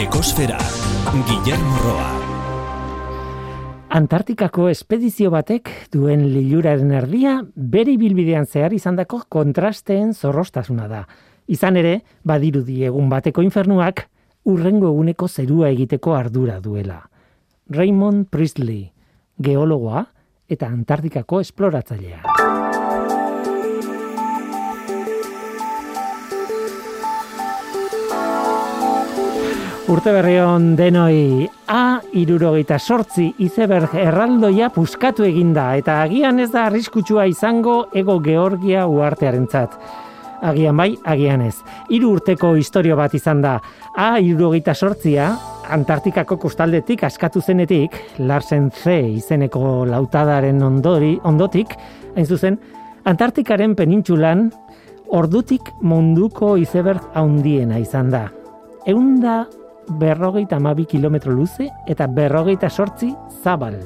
Ekosfera, Guillermo Roa. Antartikako espedizio batek duen liluraren erdia bere ibilbidean zehar izandako kontrasteen zorrostasuna da. Izan ere, badirudi egun bateko infernuak urrengo eguneko zerua egiteko ardura duela. Raymond Priestley, geologoa eta Antartikako esploratzailea. Urte berrion denoi A irurogeita sortzi izeberg erraldoia puskatu eginda eta agian ez da arriskutsua izango ego Georgia uartearentzat. Agian bai, agian ez. Hiru urteko historio bat izan da. A irurogeita sortzia, Antartikako kostaldetik askatu zenetik, Larsen C izeneko lautadaren ondori, ondotik, hain zuzen, Antartikaren penintxulan, ordutik munduko izeberg haundiena izan da. Eunda berrogeita amabi kilometro luze eta berrogeita sortzi zabal.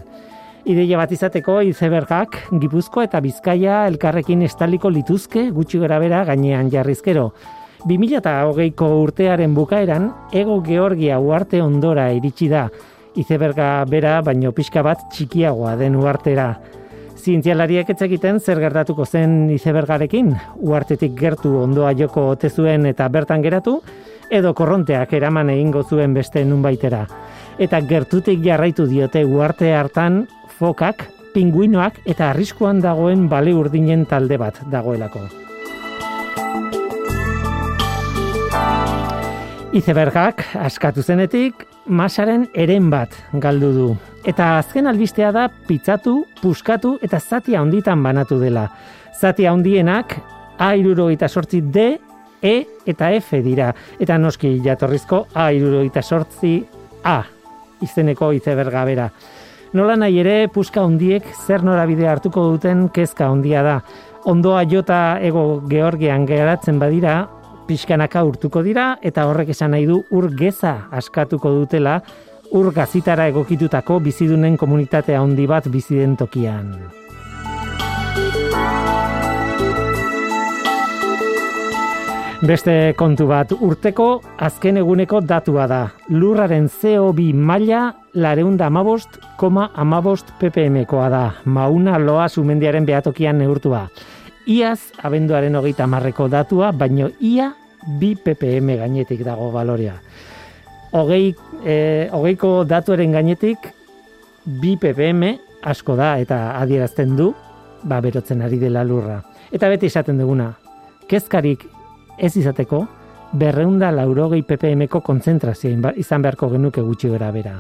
Ideia bat izateko izebergak Gipuzko eta Bizkaia elkarrekin estaliko lituzke gutxi gara bera gainean jarrizkero. 2008ko urtearen bukaeran Ego Georgia uarte ondora iritsi da. Izeberga bera baino pixka bat txikiagoa den uartera. Zientzialariak etzekiten zer gertatuko zen izebergarekin, uartetik gertu ondoa joko ote zuen eta bertan geratu, edo korronteak eraman egingo zuen beste nunbaitera. Eta gertutik jarraitu diote uarte hartan fokak, pinguinoak eta arriskuan dagoen bale urdinen talde bat dagoelako. Izebergak askatu zenetik masaren eren bat galdu du. Eta azken albistea da pitzatu, puskatu eta zatia handitan banatu dela. Zatia handienak A irurogeita sortzi D, E eta F dira. Eta noski jatorrizko A irurogeita sortzi A izeneko izeberga bera. Nola nahi ere, puska hondiek zer norabide hartuko duten kezka hondia da. Ondoa jota ego Georgian geratzen badira, pixkanaka urtuko dira, eta horrek esan nahi du ur geza askatuko dutela, ur gazitara egokitutako bizidunen komunitatea handi bat biziden tokian. Beste kontu bat, urteko azken eguneko datua da. Lurraren CO2 maila lareunda amabost, koma amabost ppm-koa da. Mauna loa sumendiaren behatokian neurtua. Iaz, abenduaren hogeita marreko datua, baino ia bi ppm gainetik dago balorea. Hogei, e, hogeiko datuaren gainetik, bi ppm asko da eta adierazten du, ba berotzen ari dela lurra. Eta beti esaten duguna, kezkarik ez izateko, berreunda laurogei ppm-ko kontzentrazioa izan beharko genuke gutxi gara bera.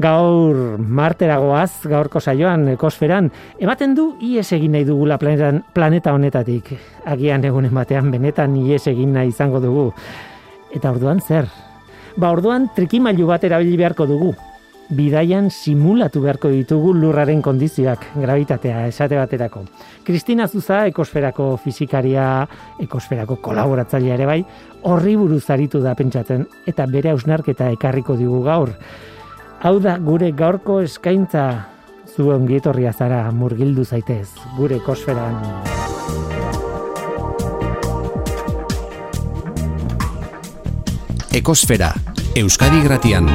Gaur marteragoaz, gaurko saioan, ekosferan, ematen du ies egin nahi dugula planetan, planeta honetatik. Agian egunen batean benetan ies egin nahi izango dugu. Eta orduan zer? Ba orduan trikimailu bat erabili beharko dugu. Bidaian simulatu beharko ditugu lurraren kondizioak, gravitatea, esate baterako. Kristina Zuza, ekosferako fizikaria, ekosferako kolaboratzailea ere bai, horri buruz aritu da pentsatzen, eta bere ausnarketa ekarriko digu gaur. Hau da gure gaurko eskaintza zu ongietorria zara murgildu zaitez gure kosferan. Ekosfera, Euskadi Gratian.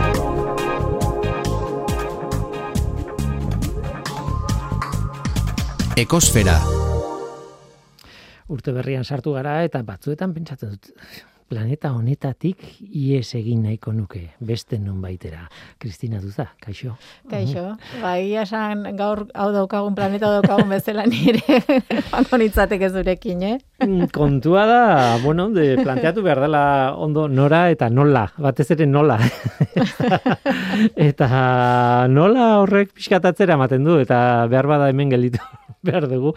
Ekosfera. Urte berrian sartu gara eta batzuetan pentsatzen dut planeta honetatik ies egin nahiko nuke beste nun baitera. Kristina Duza, kaixo? Kaixo, bai, esan gaur hau daukagun planeta daukagun bezala nire joango nitzateke zurekin, eh? Mm, kontua da, bueno, de planteatu behar dela ondo nora eta nola, batez ere nola. eta nola horrek pixkatatzera ematen du, eta behar bada hemen gelitu behar dugu.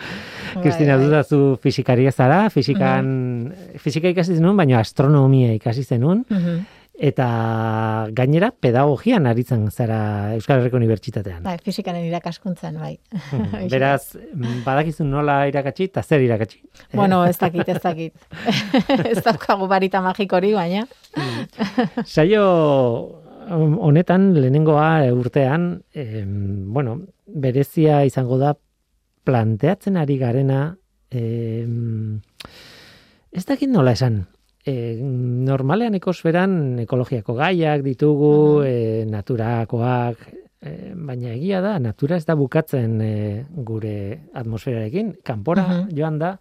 Bai, Kristina, bai, bai. zu fizikaria zara, fizikan, mm fizika ikasi zenun, baina astronomia ikasi zenun, mm eta gainera pedagogian aritzen zara Euskal Herriko Unibertsitatean. Bai, fizikanen irakaskuntzan, bai. Mhm. Beraz, badakizun nola irakatsi, eta zer irakatsi? Bueno, ez dakit, ez dakit. ez daukagu barita magikori, baina. Mhm. Saio honetan, lehenengoa urtean, eh, bueno, berezia izango da planteatzen ari garena, eh, ez dakit nola esan, e, normalean ekosferan ekologiako gaiak ditugu, e, naturakoak, e, baina egia da, natura ez da bukatzen e, gure atmosferarekin, kanpora Mhm. joan da,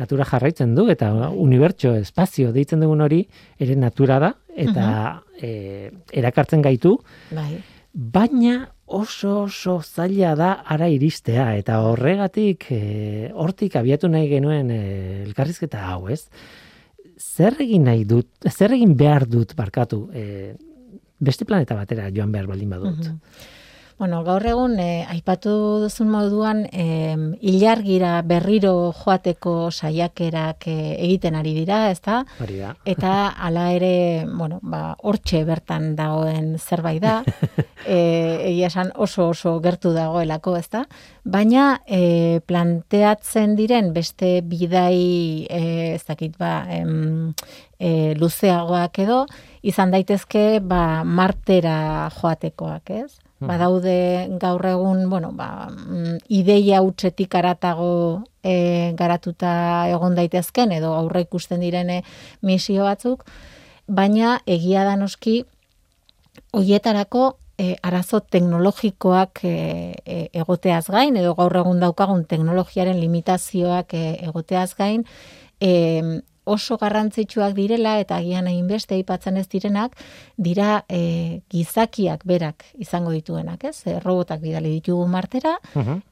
natura jarraitzen du, eta unibertso, espazio deitzen dugun hori, ere natura da, eta e, erakartzen gaitu, Bai. baina oso oso zaila da ara iristea eta horregatik e, hortik abiatu nahi genuen e, elkarrizketa hau, ez? Zer egin nahi dut, zer egin behar dut barkatu, e, beste planeta batera joan behar baldin badut. Mhm. Bueno, gaur egun, eh, aipatu duzun moduan, eh, ilargira berriro joateko saiakerak eh, egiten ari dira, ezta? Hori da. Eta hala ere, bueno, ba, hortxe bertan dagoen zerbait da, e, egia esan oso oso gertu dagoelako, ezta? Baina e, planteatzen diren beste bidai, e, ez dakit, ba, em, e, luzeagoak edo, izan daitezke, ba, martera joatekoak, ez? Badaude gaur egun, bueno, ba, mm, ideia hutsetik aratago e, garatuta egon daitezken, edo aurre ikusten direne misio batzuk, baina egia da noski hoietarako e, arazo teknologikoak e, e, egoteaz gain, edo gaur egun daukagun teknologiaren limitazioak e, egoteaz gain, e, oso garrantzitsuak direla eta agian egin beste aipatzen ez direnak dira e, gizakiak berak izango dituenak, ez? E, robotak bidali ditugu martera,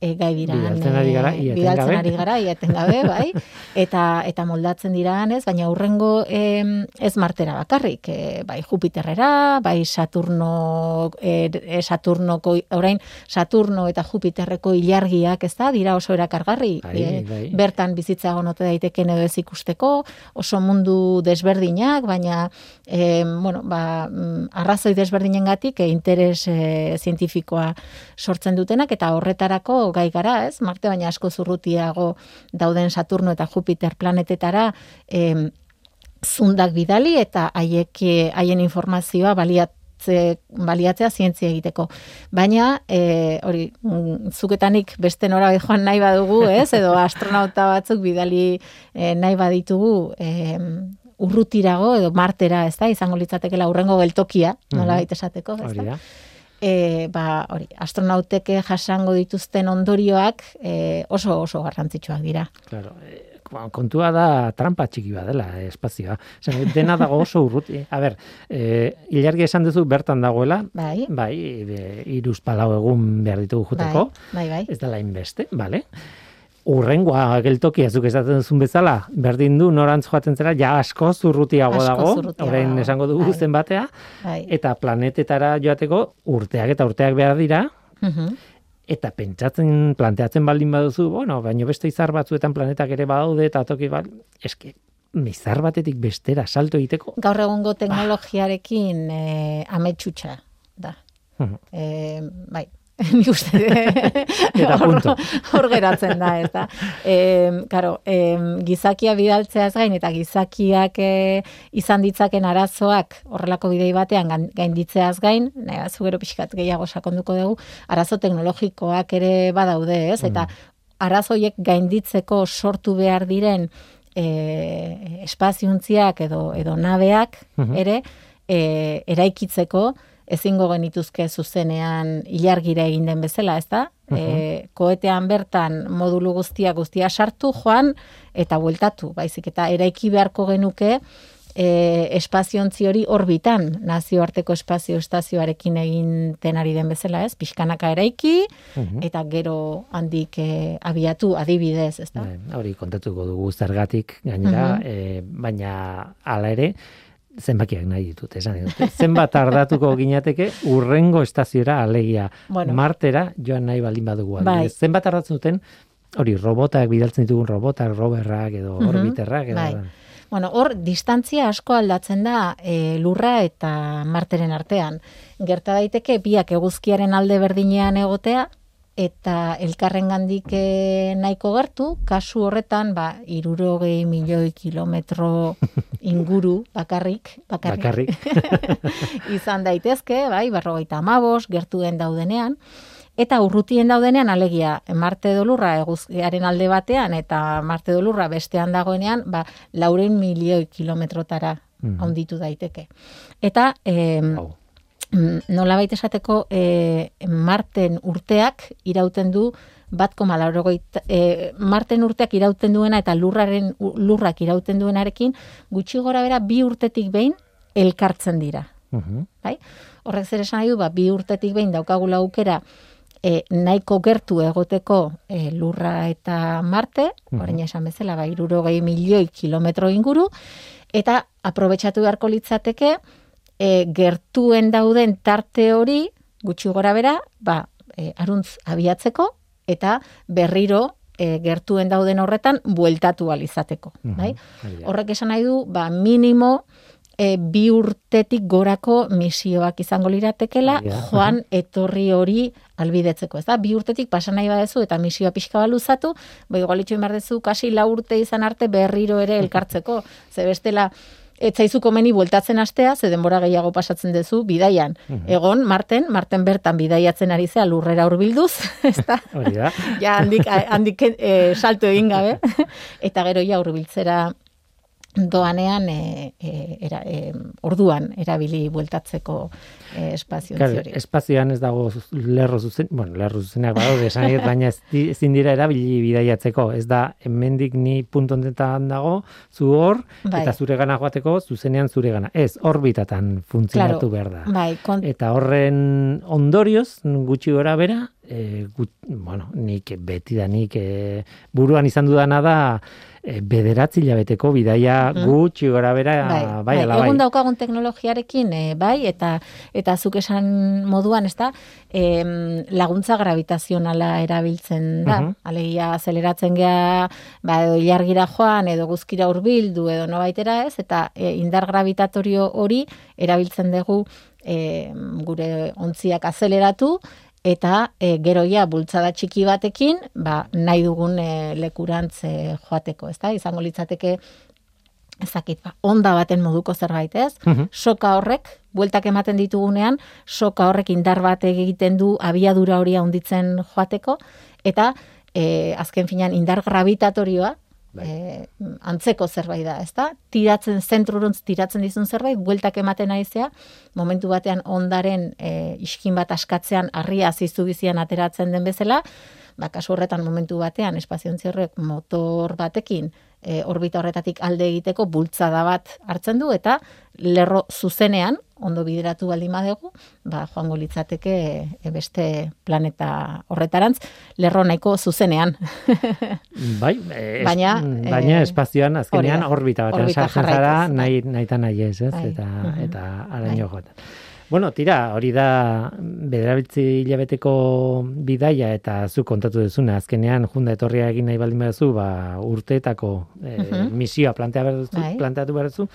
e, gai dira Bidaltzen ari gara, ia bidaltzen etengabe. ari gara ia etengabe, bai, eta eta moldatzen dira ez, baina hurrengo em, ez martera bakarrik, e, bai Jupiterrera, bai Saturno e, e, Saturnoko orain Saturno eta Jupiterreko ilargiak, ez da, dira oso erakargarri. Bai, e, bai. bertan bizitza egon ote daiteken edo ez ikusteko, oso mundu desberdinak, baina e, bueno, ba, mm, arrazoi desberdinengatik e, interes e, zientifikoa sortzen dutenak eta horretarako gai gara, ez? Marte baina asko zurrutiago dauden Saturno eta Jupiter planetetara em, zundak bidali eta haiek haien informazioa baliat ze- baliatzea zientzia egiteko. Baina, e, hori, mm, zuketanik beste nora joan nahi badugu, ez? Edo astronauta batzuk bidali e, nahi baditugu e, urrutirago edo martera, ez da? Izango litzatekela urrengo geltokia, nola baita esateko, ez da? e, ba, hori, astronauteke jasango dituzten ondorioak e, oso oso garrantzitsuak dira. Claro, kontua da trampa txiki badela eh, espazioa. Zer, dena dago oso urruti. A ber, eh, ilargi esan duzu bertan dagoela, Bai, bai, e, iruz palau egun behar ditugu juteko, bai, bai. ez dela inbeste, bale? Urrengoa geltokia zuk esaten duzun bezala, berdin du norantz joaten zera, ja asko zurrutiago dago, orain esango dugu bai. zenbatea, bai. eta planetetara joateko urteak eta urteak behar dira, Mhm. Eta pentsatzen, planteatzen baldin baduzu, bueno, baino beste izar batzuetan planetak ere badaude eta toki bat, eske, izar batetik bestera salto egiteko, Gaur egungo teknologiarekin e, ametxutxa da. Mhm. E, bai, nik uste hor- hor geratzen da, ez da. E, karo, e, gizakia bidaltzeaz gain eta gizakiak e, izan ditzaken arazoak horrelako bidei batean gainditzeaz gain, nahi zu gero pixkat gehiago sakonduko dugu, arazo teknologikoak ere badaude, ez? Eta arazoiek gainditzeko sortu behar diren e, espaziontziak edo edo nabeak Mhm. ere e, eraikitzeko ezingo genituzke zuzenean ilargira egin den bezala, ez da? E, koetean bertan modulu guztia guztia sartu joan eta bueltatu, baizik eta eraiki beharko genuke e, espaziontzi hori orbitan, nazioarteko espazio estazioarekin egin ari den bezala, ez? Pixkanaka eraiki, Mhm. eta gero handik e, abiatu adibidez, ez da? Hori kontatuko dugu zergatik gainera, eh, baina hala ere, zenbakiak nahi ditut, esan dut. Zenbat tardatuko ginateke urrengo estaziora alegia Bueno. martera joan nahi baldin badugu. Bai. Zenbat tardatzen duten, hori robotak, bidaltzen ditugun robotak, roverrak edo Mhm, orbiterrak. Edo, bai. Bueno, hor, distantzia asko aldatzen da e, lurra eta marteren artean. Gerta daiteke biak eguzkiaren alde berdinean egotea, eta elkarren gandik nahiko gertu, kasu horretan, ba, irurogei milioi kilometro inguru bakarrik, bakarrik, Bakarrik. izan daitezke, bai, berrogeita amabos, gertuen daudenean, eta urrutien daudenean alegia Marte dolurra eguzkiaren alde batean eta Marte dolurra bestean dagoenean, ba, lauren milioi kilometrotara Mhm. handitu daiteke. Eta, e, Hau. Nola baita esateko, e, Marten urteak irauten du bat koma laurogeita, e, Marten urteak irauten duena eta lurraren lurrak irauten duenarekin gutxi gora bera bi urtetik behin elkartzen dira. Mhm. Bai? Horrek zer esan nahi du, ba, bi urtetik behin daukagula aukera e, nahiko gertu egoteko e, lurra eta Marte, Mhm. orain esan bezala, ba, irurogei milioi kilometro inguru, eta aprobetsatu beharko litzateke, e, gertuen dauden tarte hori, gutxi gora bera, ba, e, aruntz abiatzeko, eta berriro e, gertuen dauden horretan bueltatu alizateko. Mhm. Bai? Hori da. Horrek esan nahi du, ba, minimo e, bi urtetik gorako misioak izango liratekela, da, joan etorri hori albidetzeko, ez da? Bi urtetik pasa nahi badezu eta misioa pixka baluzatu, ba, igual itxoin behar dezu, kasi lau urte izan arte berriro ere elkartzeko, ze bestela, etzaizu komeni bueltatzen astea, ze denbora gehiago pasatzen duzu, bidaian. Egon, Marten, Marten bertan bidaiatzen ari zea lurrera hurbilduz, ez da? Hori da. ja handik, handik e, salto egin gabe, eta gero ja hurbiltzera doanean e, e, era, e, orduan erabili bueltatzeko e, espazio Claro, hori. espazioan ez dago lerro zuzen, bueno, lerro zuzenak badaude, esan baina ez ezin dira erabili bidaiatzeko. Ez da, hemendik ni puntu honetan dago, zu hor, Bai. eta zure gana joateko, zuzenean zure gana. Ez, orbitatan funtzionatu behar da. Bai, kon, Eta horren ondorioz, gutxi gora bera, e, gut, bueno, nik beti da nik e, buruan izan dudana da bederatzi hilabeteko bidaia Mhm. gutxi gora bera, bai, bai, ala bai. Egun daukagun teknologiarekin, e, bai, eta eta zuk esan moduan, ez da, em, laguntza gravitazionala erabiltzen da. Mhm. Alegia, azeleratzen gea, ba, edo ilargira joan, edo guzkira hurbildu edo nobaitera ez, eta e, indar gravitatorio hori erabiltzen dugu e, gure ontziak azeleratu, eta e, geroia bultzada txiki batekin, ba, nahi dugun e, lekurantz e, joateko, ez da? Izango litzateke ezakit, ba, onda baten moduko zerbait, ez? Mhm. Soka horrek, bueltak ematen ditugunean, soka horrek indar bat egiten du abiadura hori handitzen joateko, eta e, azken finean indar gravitatorioa, Bai. e, antzeko zerbait da, ezta? Tiratzen, zentruruntz tiratzen dizun zerbait, bueltak ematen aizea, momentu batean ondaren e, iskin bat askatzean harria ziztu bizian ateratzen den bezala, ba, kasu horretan momentu batean espaziontzi horrek motor batekin e, orbita horretatik alde egiteko bultzada bat hartzen du eta lerro zuzenean ondo bideratu baldin badegu, ba joango litzateke e, beste planeta horretarantz lerro nahiko zuzenean. Bai, es- Baina, baina eh, espazioan azkenean orbita batean sartzen zara jarraituz, nahi nahi eta nahi ez, ez? Bai. Eta Mhm. eta Bai. araño joaten. Bueno, tira, hori da bederabiltzi hilabeteko bidaia eta zu kontatu duzuna, azkenean junda etorria egin nahi baldin baduzu, ba urteetako eh, Mhm. misioa plantea behar duzu, Bai. planteatu behar duzu.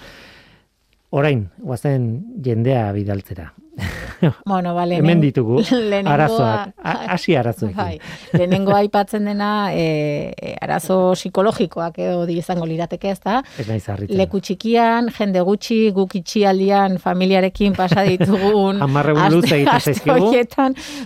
Orain, guazen jendea bidaltzera. Bueno, ba, Hemen ditugu lehenengoa- arazoak, hasi arazoekin. Bai, lehenengo aipatzen dena e, arazo psikologikoak edo di izango lirateke, ez da? Ez naiz harritzen. Leku txikian, jende gutxi, guk itxialdian familiarekin pasa ditugun Hamar egun aste- luze egiten zaizkigu.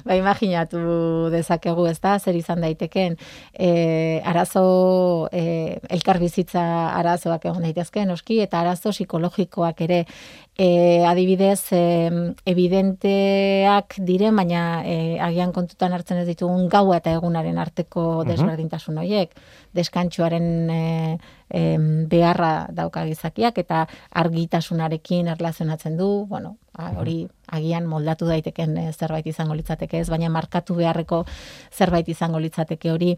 ba, imaginatu dezakegu, ez da, zer izan daiteken e, arazo, e, elkar bizitza arazoak egon daitezke, noski, eta arazo psikologikoak ere e, adibidez e, evidenteak diren, baina e, agian kontutan hartzen ez ditugun gaua eta egunaren arteko desberdintasun horiek, deskantxoaren e, em, beharra dauka gizakiak eta argitasunarekin erlazionatzen du, bueno, a, hori agian moldatu daiteken e, zerbait izango litzateke ez, baina markatu beharreko zerbait izango litzateke hori.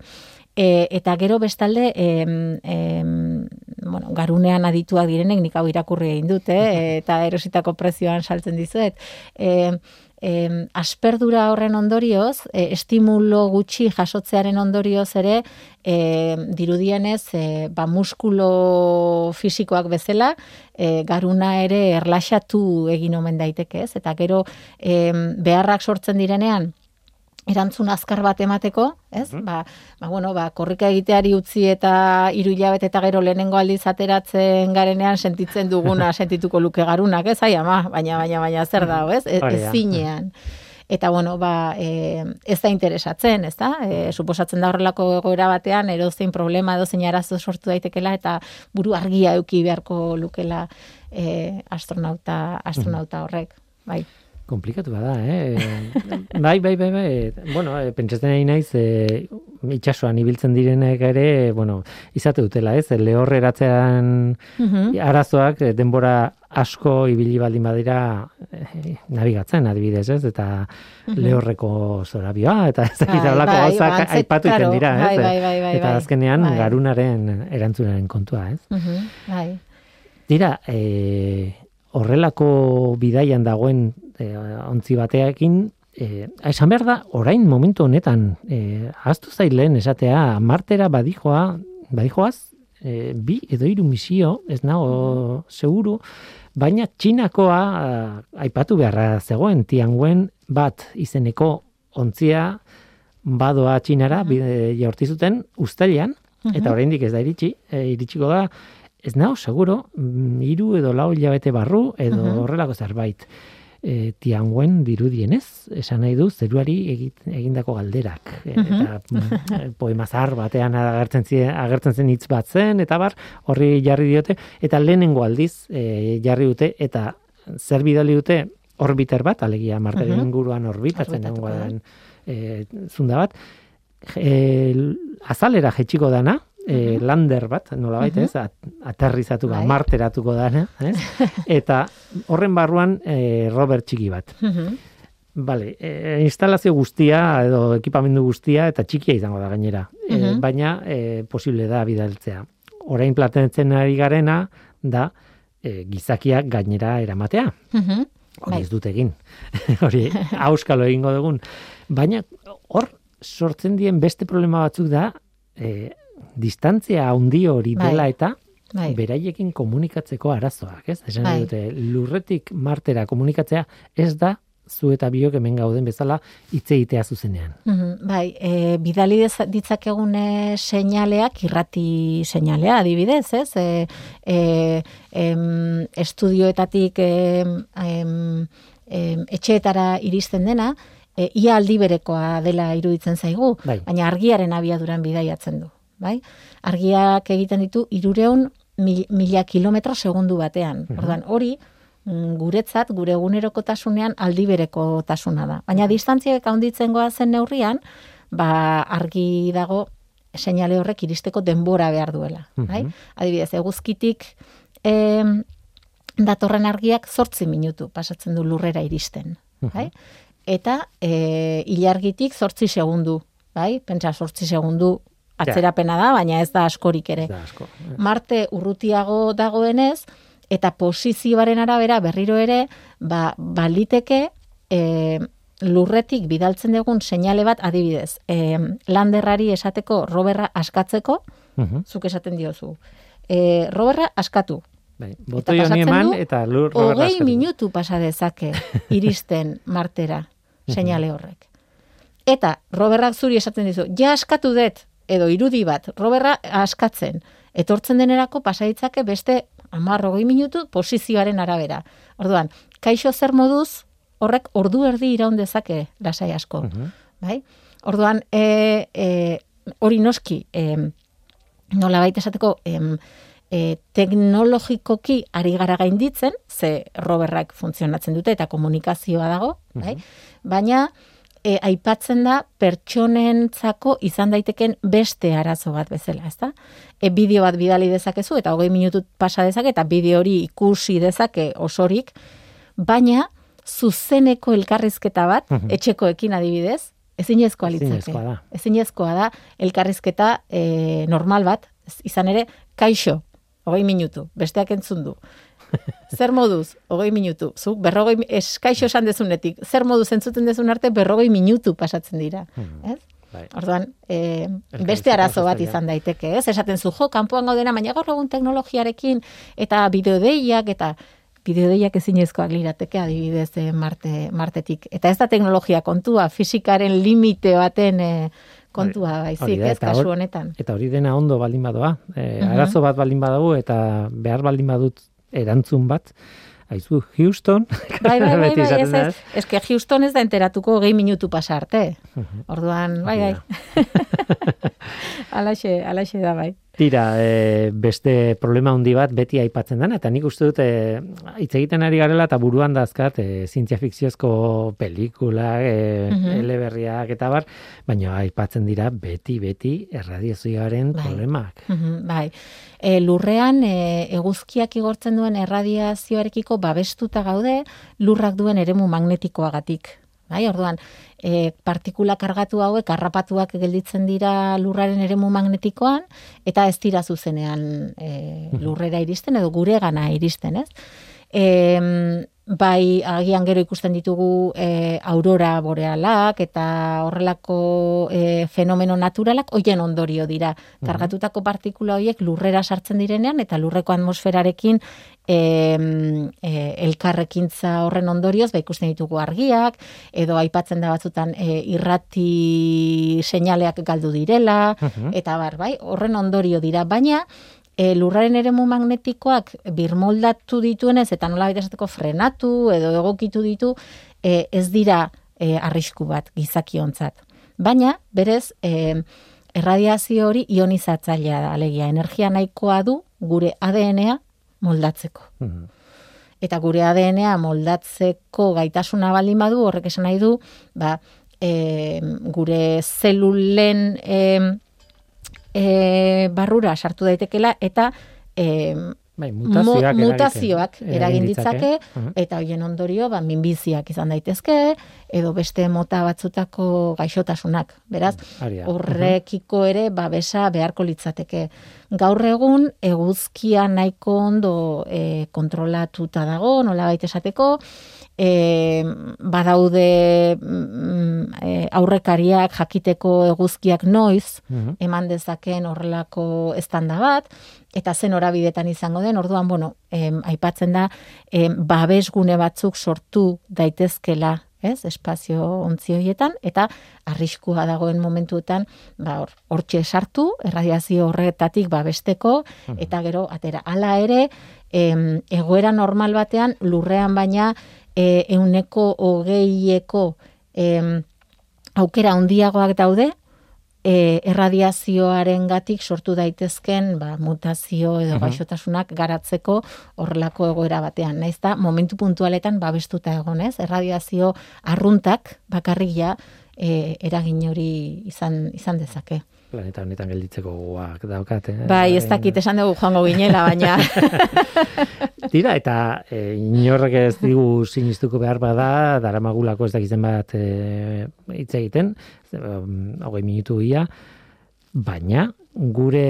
E, eta gero bestalde, em, em, bueno, garunean adituak direnek nik hau irakurri egin dut, eh? eta erositako prezioan saltzen dizuet. E, em, asperdura horren ondorioz, e, estimulo gutxi jasotzearen ondorioz ere, e, dirudienez, e, ba, muskulo fisikoak bezala, e, garuna ere erlaxatu egin omen daiteke, ez? Eta gero em, beharrak sortzen direnean, erantzun azkar bat emateko, ez? Ba, ba, bueno, ba, korrika egiteari utzi eta hiru hilabete eta gero lehenengo aldiz ateratzen garenean sentitzen duguna sentituko luke garunak, ez? Ai, ama, baina, baina, baina, zer dago, ez? Ez, Hori ez da. zinean. eta bueno, ba, e, ez da interesatzen, ez da? E, suposatzen da horrelako egoera batean, edozein problema, edozein arazo sortu daitekela, eta buru argia euki beharko lukela e, astronauta, astronauta horrek. Bai. Komplikatu bada, eh? bai, bai, bai, bai. Bueno, e, pentsatzen nahi naiz, e, itxasuan ibiltzen direnek ere, bueno, izate dutela, ez? Lehor eratzean Mhm. arazoak e, denbora asko ibili baldin badira e, nabigatzen, adibidez, ez? Eta lehorreko zorabioa, eta ez dakit Mhm. Bai, bai, gauzak aipatu claro, dira, ez? bai, bai, bai, bai, eta bai. azkenean Bai. garunaren erantzunaren kontua, ez? Mhm, bai. Dira, e, horrelako bidaian dagoen e, ontzi bateakin, e, esan behar da, orain momentu honetan, e, aztu zailen esatea, martera badijoa, badijoaz, e, bi edo hiru misio, ez nago seguru, baina txinakoa a, aipatu beharra zegoen, tianguen bat izeneko ontzia badoa txinara, bide jaurti zuten, ustailean, eta oraindik ez da iritsi, e, iritsiko da, ez nago seguro, mm, hiru edo lau hilabete barru, edo horrelako zerbait. E, tianguen dirudienez, esan nahi du, zeruari egindako galderak. E, Eta mm, poema zahar batean agertzen, zie, agertzen zen hitz bat zen, eta bar, horri jarri diote, eta lehenengo aldiz e, jarri dute, eta zer bidali dute orbiter bat, alegia marteren Mhm. inguruan orbitatzen Orbitatuko egongo da. den e, zunda bat, e, azalera jetxiko dana, e, lander bat, nola baita ez, at, aterrizatu ba, marteratuko dana, ez? eta horren barruan e, Robert txiki bat. Mhm. Bale, e, instalazio guztia edo ekipamendu guztia eta txikia izango da gainera. E, Mhm. baina e, posible da bidaltzea. Orain platenetzen ari garena da e, gizakiak gainera eramatea. Mhm. Hori Bai. ez dut egin. Hori auskalo egingo dugun. Baina hor sortzen dien beste problema batzuk da e, distantzia handi hori Bai. dela eta Bai. beraiekin komunikatzeko arazoak, ez? Esan Bai. dute, lurretik martera komunikatzea ez da zu eta biok hemen gauden bezala hitz egitea zuzenean. Mhm, Bai, e, bidali deza- ditzakegune seinaleak irrati seinalea adibidez, ez? E, e, em, estudioetatik em, em, em, etxeetara iristen dena, e, ia aldi berekoa dela iruditzen zaigu, Bai. baina argiaren abiaduran bidaiatzen du. Bai? Argiak egiten ditu irureun mil, mila kilometro segundu batean. Orduan, hori mm, guretzat, gure egunerokotasunean aldi berekotasuna da. Baina distantziak handitzen zen neurrian, ba, argi dago seinale horrek iristeko denbora behar duela. Bai? Adibidez, eguzkitik em, datorren argiak zortzi minutu pasatzen du lurrera iristen. Bai? Eta e, ilargitik zortzi segundu. Bai? Pentsa zortzi segundu atzerapena da, baina ez da askorik ere. Da asko. Marte urrutiago dagoenez, eta posizioaren arabera berriro ere, ba, baliteke e, lurretik bidaltzen dugun seinale bat adibidez. E, landerrari esateko roberra askatzeko, Mhm. zuk esaten diozu. E, roberra askatu. Bai, botoi honi eman eta lur roberra Hogei askatu. minutu pasa dezake iristen martera seinale horrek. Eta roberrak zuri esaten dizu, ja askatu dut, edo irudi bat, roberra askatzen. Etortzen denerako pasa ditzake beste hamar hogei minutu posizioaren arabera. Orduan, kaixo zer moduz, horrek ordu erdi iraun dezake lasai asko. Mhm. Bai? Orduan, e, e, hori noski, e, nola baita esateko, em, e, teknologikoki ari gara gainditzen, ze roberrak funtzionatzen dute eta komunikazioa dago, bai? baina e, aipatzen da pertsonentzako izan daiteken beste arazo bat bezala, ezta? E, bideo bat bidali dezakezu eta hogei minutu pasa dezake eta bideo hori ikusi dezake osorik, baina zuzeneko elkarrizketa bat, etxekoekin adibidez, ezinezkoa litzake. Ezinezkoa da. Ezinezkoa da elkarrizketa e, normal bat, izan ere, kaixo, hogei minutu, besteak entzun du. Zer moduz, hogei minutu. Zuk berrogei, mi- ez kaixo esan dezunetik, zer moduz entzuten dezun arte berrogei minutu pasatzen dira. Ez? Bai. Orduan, e, beste arazo bat izan daiteke, ez? Esaten zu, jo, kanpoan gaudena, baina gaur egun teknologiarekin eta bideodeiak eta bideodeiak ezinezkoak lirateke adibidez eh, Marte, Martetik. Eta ez da teknologia kontua, fisikaren limite baten eh, kontua baizik, ez, kasu honetan. Eta hori dena ondo baldin badoa. E. Arazo bat baldin badago eta behar baldin badut erantzun bat, aizu, Houston, Bai, bai, bai, bai, ez, ez, ez que Houston ez da enteratuko gehi minutu pasarte. Orduan, bai, bai. alaxe, alaxe da, bai. Tira, e, beste problema handi bat beti aipatzen dena, eta nik uste dut e, hitz egiten ari garela eta buruan dazkat e, zientzia fikziozko pelikula, e, Mhm. eleberriak eta bar, baina aipatzen dira beti, beti erradiazioaren Bai. problemak. Mhm, Bai. E, lurrean e, eguzkiak igortzen duen erradiazioarekiko babestuta gaude lurrak duen eremu magnetikoagatik. Bai, orduan, e, partikula kargatu hauek harrapatuak gelditzen dira lurraren eremu magnetikoan eta ez dira zuzenean e, lurrera iristen edo guregana iristen, ez? E, bai, agian gero ikusten ditugu e, aurora borealak eta horrelako e, fenomeno naturalak hoien ondorio dira. Kargatutako partikula horiek lurrera sartzen direnean eta lurreko atmosferarekin e, e, elkarrekintza horren ondorioz, ba, ikusten ditugu argiak, edo aipatzen da batzutan e, irrati seinaleak galdu direla, eta bar, bai, horren ondorio dira, baina e, lurraren eremu magnetikoak birmoldatu dituenez eta nola esateko frenatu edo egokitu ditu e, ez dira e, arrisku bat gizakiontzat. Baina, berez, e, erradiazio hori ionizatzailea da, alegia, energia nahikoa du gure ADN-a moldatzeko. Mhm. Eta gure ADN-a moldatzeko gaitasuna baldin badu, horrek esan nahi du, ba, e, gure zelulen e, e, barrura sartu daitekela eta e, Bai, mo- mutazioak, mutazioak eragiten- eragin ditzake eta hoien ondorio ba minbiziak izan daitezke edo beste mota batzutako gaixotasunak. Beraz, Hori da. horrekiko ere babesa beharko litzateke. Gaur egun eguzkia nahiko ondo e, kontrolatuta dago, nola baita esateko, e, badaude mm, e, aurrekariak jakiteko eguzkiak noiz Mhm. eman dezaken horrelako estanda bat, eta zen horabidetan izango den, orduan, bueno, em, aipatzen da, em, babesgune batzuk sortu daitezkela, ez, espazio ontzi horietan, eta arriskua dagoen momentuetan, ba, hor, hortxe sartu, erradiazio horretatik babesteko, eta gero, atera, hala ere, em, egoera normal batean, lurrean baina, e, euneko hogeieko em, aukera handiagoak daude, e, erradiazioaren gatik sortu daitezken ba, mutazio edo gaixotasunak garatzeko horrelako egoera batean. Naiz da, momentu puntualetan babestuta egonez, erradiazio arruntak bakarrik ja e, eragin hori izan, izan dezake. Planeta honetan gelditzeko gogoak daukate. Bai, ez dakit esan dugu joango ginela, baina Tira, eta e, inorrek ez digu sinistuko behar bada, daramagulako ez dakizen bat e, hitz egiten, um, hogei minutu ia, baina gure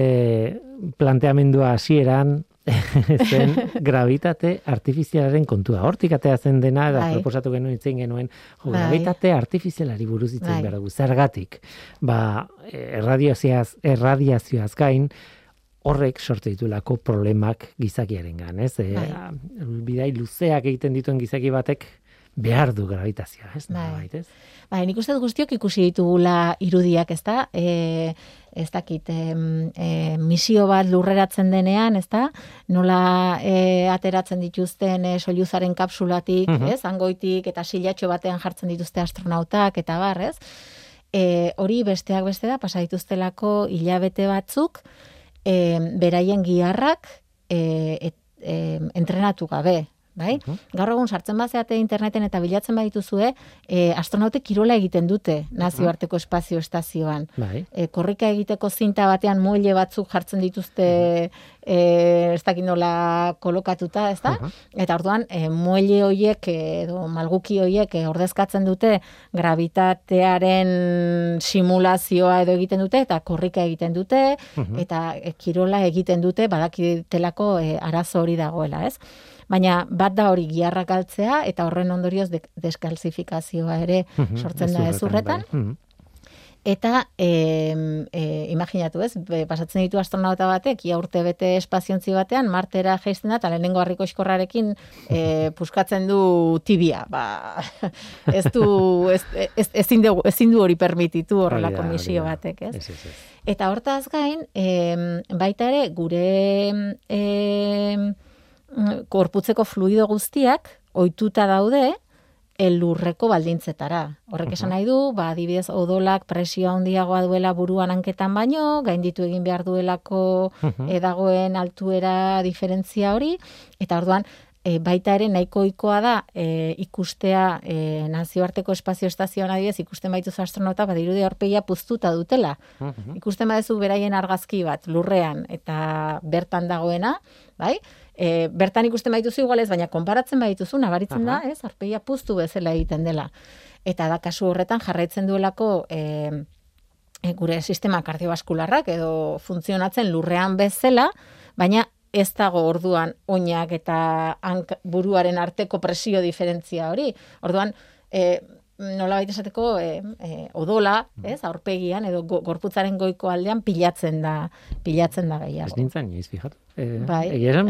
planteamendua hasieran zen gravitate artifizialaren kontua. Hortik ateatzen dena, da Bai. proposatu genuen itzen genuen, jo, Bai. gravitate artifizialari buruz itzen Bai. behar dugu. Zergatik, ba, erradiazioaz, erradiazioaz gain, horrek sortu ditulako problemak gizakiarengan, ez? E, Bai. bidai luzeak egiten dituen gizaki batek behar du gravitazioa, ez? Bai. Nolabait, ez? Bai, nik uste guztiok ikusi ditugula irudiak, ezta? E, ez dakit, em, e, misio bat lurreratzen denean, ezta? Nola e, ateratzen dituzten e, soiluzaren kapsulatik, Mhm. ez? Angoitik eta silatxo batean jartzen dituzte astronautak eta bar, ez? E, hori besteak beste da, pasa dituztelako hilabete batzuk, e, beraien giharrak e, et, e, entrenatu gabe, bai? Gaur egun sartzen bazeate interneten eta bilatzen badituzue, e, astronautek kirola egiten dute nazioarteko espazio estazioan. Bai. E, korrika egiteko zinta batean muelle batzuk jartzen dituzte e, ez dakit nola kolokatuta, ez da? Aha. Eta orduan, e, muelle hoiek edo malguki hoiek e, ordezkatzen dute gravitatearen simulazioa edo egiten dute eta korrika egiten dute eta e, kirola egiten dute badakitelako e, arazo hori dagoela, ez? Baina bat da hori giharrak galtzea eta horren ondorioz de, deskalsifikazioa ere sortzen da ezurretan. bai. Mhm. Eta, e, e, imaginatu ez, be, pasatzen ditu astronauta batek, ia urte bete espaziontzi batean, martera jaisten da, eta lehenengo harriko eskorrarekin e, puskatzen du tibia. Ba, ez du, ez, ez, ezin, dugu- ezin du hori permititu horrelako misio batek, ez? Ez, ez, ez. Eta hortaz gain, em, baita ere, gure mm, korputzeko fluido guztiak ohituta daude elurreko baldintzetara. Horrek esan nahi du, ba, adibidez, odolak presio handiagoa duela buruan hanketan baino, gainditu egin behar duelako edagoen altuera diferentzia hori, eta orduan, e, baita ere nahiko ohikoa da e, ikustea e, nazioarteko espazio estazioan adibidez ikusten baituz astronauta badirudi aurpegia puztuta dutela. Ikusten baduzu beraien argazki bat lurrean eta bertan dagoena, bai? E, bertan ikusten baituzu igualez, baina konparatzen baituzu nabaritzen da, ez? Aurpegia puztu bezala egiten dela. Eta da kasu horretan jarraitzen duelako e, e, gure sistema kardiobaskularrak edo funtzionatzen lurrean bezala, baina ez dago orduan oinak eta hank, buruaren arteko presio diferentzia hori. Orduan, e, nola baita esateko e, e, odola, ez, aurpegian edo go, gorputzaren goiko aldean pilatzen da, pilatzen da gehiago. Ez nintzen, nioiz fijatu. Eh, Bai. Egia esan,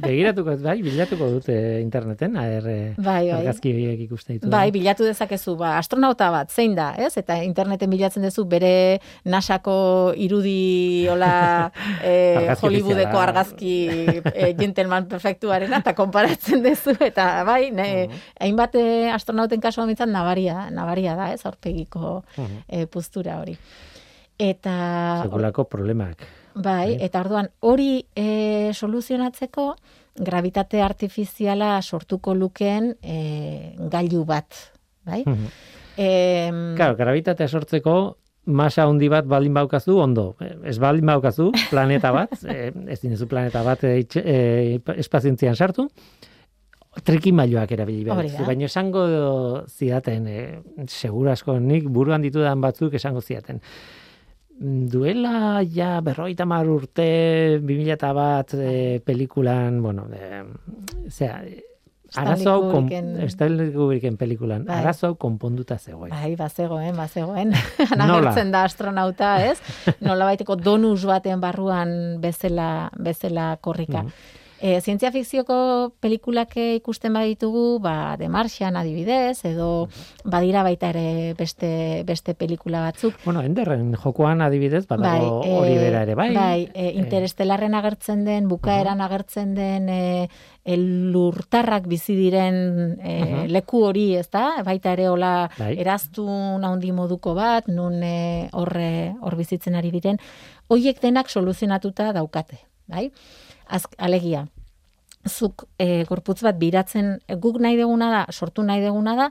begiratuko, bai, bilatuko dute interneten, AR Bai, bai. argazki horiek ikusten ditu. Bai, bilatu dezakezu, ba, astronauta bat, zein da, ez? Eta interneten bilatzen duzu bere nasako irudi, hola, e, Argazki Hollywoodeko argazki e, gentleman perfektuarena, eta konparatzen duzu, eta bai, ne, hainbat eh, astronauten kasuan bintzat, nabaria, nabaria da, ez? Aurpegiko Mhm. e, postura hori. Eta Sekulako problemak. Bai, eta orduan hori e, soluzionatzeko gravitate artifiziala sortuko lukeen e, gailu bat, bai? Mhm. Em, Claro, gravitatea sortzeko masa handi bat baldin baukazu, ondo. Ez baldin baukazu, planeta bat, eh, ez dinezu planeta bat itxe- eh, espazientzian sartu, trikimailuak erabili behar. Baina esango zidaten, eh, segura asko nik buruan ditudan batzuk esango zidaten. Mm, Duela ja berroita mar urte, 2000 eta bat eh, pelikulan, bueno, eh, zera, arazo hau kon- Kubricken- pelikulan, Bai. arazo hau konponduta zegoen. Bai, bazegoen, bazegoen. Nola? Agertzen da astronauta, ez? Nola baiteko donus baten barruan bezala, bezala korrika. Mhm. E, zientzia fikzioko pelikulak ikusten baditugu, ba, The Martian adibidez, edo badira baita ere beste, beste pelikula batzuk. Bueno, enderren jokoan adibidez, badago eh, hori bera ere, bai? Bai, e, interestelarren agertzen den, bukaeran agertzen den e, e, lurtarrak bizi diren e, Mhm. leku hori, ez da? Baita ere hola Bai. eraztun handi moduko bat, nun e, horre hor bizitzen ari diren, hoiek denak soluzionatuta daukate, bai? Az, alegia, zuk e, gorputz bat biratzen, e, guk nahi deguna da, sortu nahi deguna da,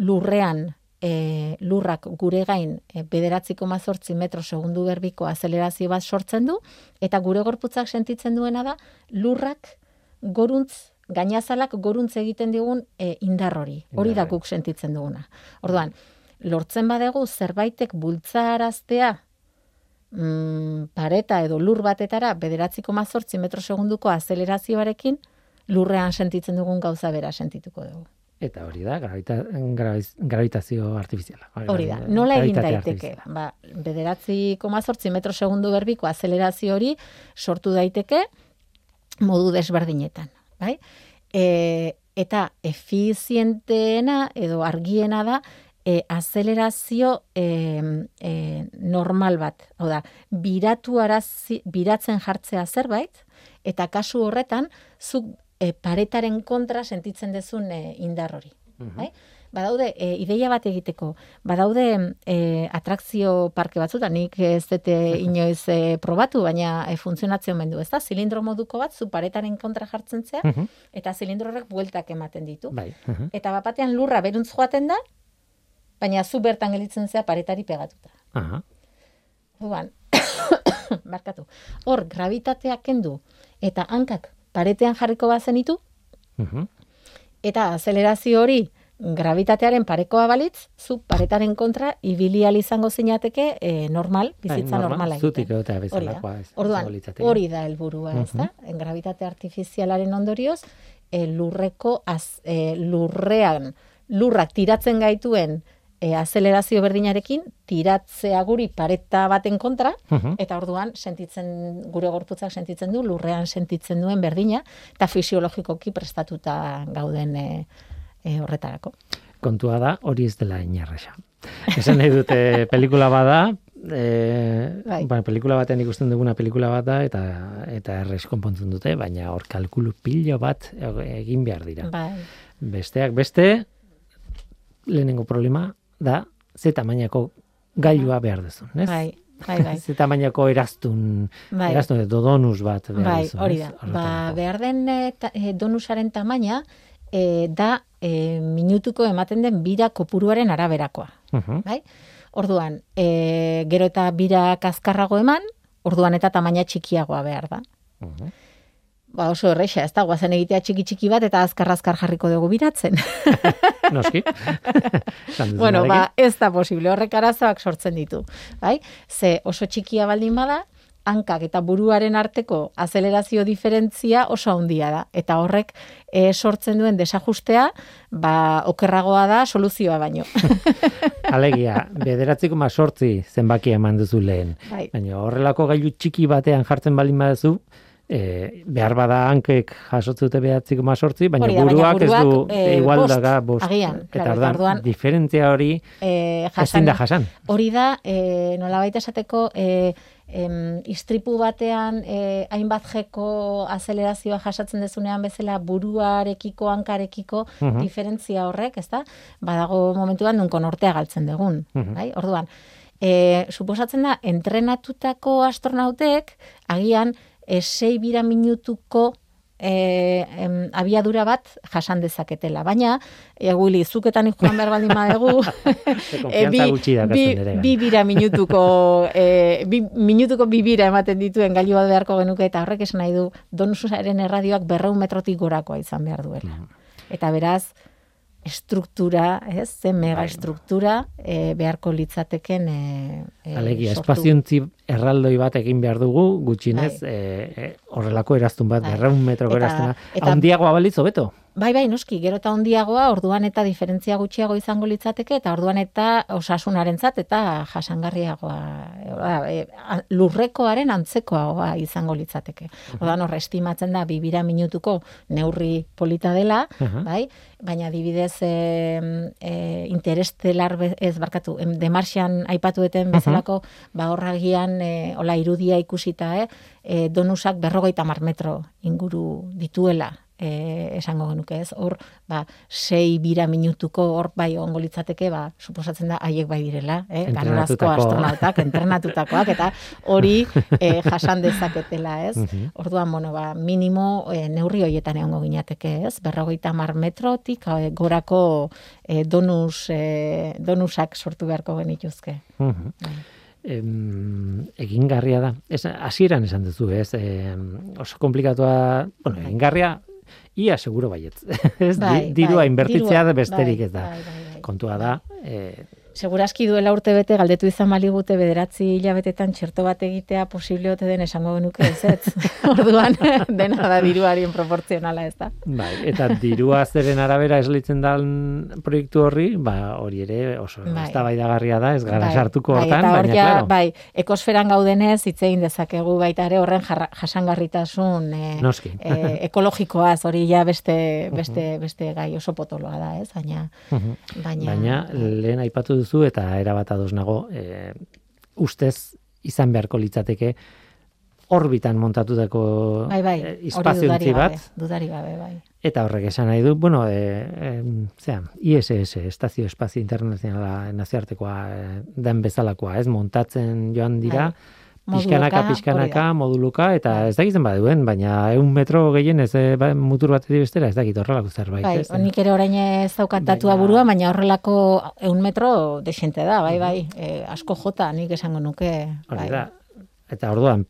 lurrean e, lurrak gure gain e, bederatziko mazortzi metro segundu berbiko azelerazio bat sortzen du, eta gure gorputzak sentitzen duena da, lurrak goruntz, gainazalak goruntz egiten digun e, indar hori. Hori da guk sentitzen duguna. Orduan, lortzen badegu zerbaitek bultzaraztea mm, pareta edo lur batetara bederatziko mazortzi metro segunduko azelerazioarekin, lurrean sentitzen dugun gauza bera sentituko dugu. Eta hori da, gravita, graviz- gravitazio artifiziala. Hori da, nola egin daiteke? Ba, bederatzi komazortzi metro segundu berbiko azelerazio hori sortu daiteke modu desberdinetan. Bai? E, eta efizienteena edo argiena da e, azelerazio e, e, normal bat. Hau da, biratu arazi, biratzen jartzea zerbait, eta kasu horretan, zuk e, paretaren kontra sentitzen dezun e, indar hori. Bai? Badaude, e, ideia bat egiteko, badaude e, atrakzio parke batzutan, nik ez dute inoiz e, probatu, baina e, funtzionatzen mendu, ez da? Zilindro moduko bat, zu paretaren kontra jartzen zea, Mhm. eta zilindro horrek bueltak ematen ditu. Bai. mhm. Eta bapatean lurra beruntz joaten da, baina zu bertan gelditzen zea paretari pegatuta. Aha. Orduan, barkatu. Hor, gravitatea kendu eta hankak paretean jarriko bazenitu, Mhm. eta azelerazio hori gravitatearen parekoa balitz, zu paretaren kontra ibili ahal izango zinateke e, normal, bizitza Bai, normal, normala zutik egiten. da. bezalakoa. ez- Orduan, hori da helburua, ez da? Gravitate artifizialaren ondorioz, e, lurreko, az, e, lurrean, lurrak tiratzen gaituen e, azelerazio berdinarekin, tiratzea guri pareta baten kontra, Mhm. eta orduan sentitzen gure gorputzak sentitzen du lurrean sentitzen duen berdina eta fisiologikoki prestatuta gauden e, e, horretarako. Kontua da, hori ez dela inarresa. Esan nahi dute pelikula bada, e, Bai. ba, pelikula batean ikusten duguna pelikula bat da, eta eta errez konpontzen dute, baina hor kalkulu pilo bat e- egin behar dira. Bai. Besteak beste, lehenengo problema da, ze tamainako gailua behar duzun, ez? Bai, bai, bai. Ze tamainako eraztun, Bai. eraztun edo donus bat behar Bai, duzun, hori da. Ba, Horretarako. behar den eh, ta- eh, donusaren tamaina eh, da eh, minutuko ematen den bira kopuruaren araberakoa. Mhm. Bai? Orduan, e, gero eta bira kaskarrago eman, orduan eta tamaina txikiagoa behar da. Mhm. Ba oso erreixa, ez da, guazen egitea txiki txiki bat eta azkar-azkar jarriko dugu biratzen. Noski. Bueno, ba, ez da posible, horrek arazoak sortzen ditu. Bai? Ze oso txikia baldin bada, hankak eta buruaren arteko azelerazio diferentzia oso handia da. Eta horrek e, sortzen duen desajustea, ba, okerragoa da soluzioa baino. Alegia, bederatziko ma sortzi zenbakia eman duzu lehen. bai. Baina horrelako gailu txiki batean jartzen balin baduzu, e, behar bada hankek jasotzen dute behatziko ma sortzi, baina Hori da, baina buruak, ez du buruak, eh, igual bost, daga bost. agian, eta claro, orduan, diferentzia hori E, ezin da jasan. Hori da, e, nolabait esateko, e, em, istripu batean e, hainbat jeko azelerazioa jasatzen dezunean bezala buruarekiko, hankarekiko Mhm. diferentzia horrek, ezta? Badago momentuan nun konortea galtzen dugun, Mhm. bai? Orduan, e, suposatzen da, entrenatutako astronautek, agian, e, sei bira minutuko e, em, abiadura bat jasan dezaketela. Baina, e, Willy, zuketan joan behar baldin badegu, e, daukazu niregan. bi bira minutuko, e, bi, minutuko bi bira ematen dituen gailu bat beharko genuke, eta horrek esan nahi du, donusaren erradioak berreun metrotik gorakoa izan behar duela. Mm. Eta beraz, estruktura, ez, zen Bai. mega estruktura e, beharko litzateken e, e, Alegia, sortu. espaziontzi erraldoi bat egin behar dugu, gutxinez, e, e, horrelako eraztun bat, Bai. berreun metroko eraztuna, eta- handiagoa balitz hobeto. Bai, bai, noski, gero eta ondiagoa, orduan eta diferentzia gutxiago izango litzateke, eta orduan eta osasunarentzat eta jasangarriagoa, e, a- lurrekoaren antzekoagoa izango litzateke. Orduan horre estimatzen da, bibira minutuko neurri polita dela, bai? baina adibidez e, e, interestelar ez barkatu, em, demarxian aipatueten bezalako, ba horragian e, hola irudia ikusita, eh? e, donusak berrogeita mar metro inguru dituela e, esango genuke ez, hor, ba, sei bira minutuko hor bai ongo litzateke, ba, suposatzen da haiek bai direla, eh? ganorazko astronautak, entrenatutakoak, eta hori e, jasan dezaketela, ez? Mhm. Orduan, bueno, ba, minimo e, neurri hoietan egongo ginateke, ez? Berrogeita mar metrotik e, gorako e, donus, e, donusak sortu beharko genituzke. Mhm. Bai. em, egingarria da. Ez, hasieran esan duzu, ez? Em, oso komplikatua, bueno, Bai. egingarria, ia seguro baietz. ez, Bai, Di- dirua bai, inbertitzea dirua, besterik bai, ez da. bai, bai, bai. Kontua da, eh, Seguraski duela urte bete galdetu izan maligute bederatzi hilabetetan txerto bat egitea posible ote den esango genuke ez, ez? Orduan, dena da diruarien proportzionala, ez da? bai, eta dirua zeren arabera eslitzen dan proiektu horri, ba, hori ere oso Bai. eztabaidagarria da, ez gara Bai, sartuko bai, hortan, hor baina, claro, bai, ekosferan gaudenez hitz egin dezakegu baita ere horren jarra- jasangarritasun e, e, ekologikoaz hori ja beste, beste, beste gai oso potoloa da, ez? Baina, baina, Baina lehen aipatu duzu eta erabat ados nago, e, ustez izan beharko litzateke orbitan montatutako bai, bai, e, espaziontzi dudari bat, gabe, dudari gabe, bai. eta horrek esan nahi du, bueno, e, e, zean, ISS, Estazio Espazio Internazionala nazioartekoa e, den bezalakoa, ez, montatzen joan dira, Bai. Pixkanaka, pixkanaka, moduluka, eta Bai. ez dakiten baduen, baina eun metro gehien ez e, ba, mutur bat bestera, ez dakit horrelako zerbait, Bai, ez? nik ere orain ez daukat datua Baina- burua, baina horrelako eun metro desente da, bai, bai, e, asko jota nik esango nuke. Bai. da. Eta orduan,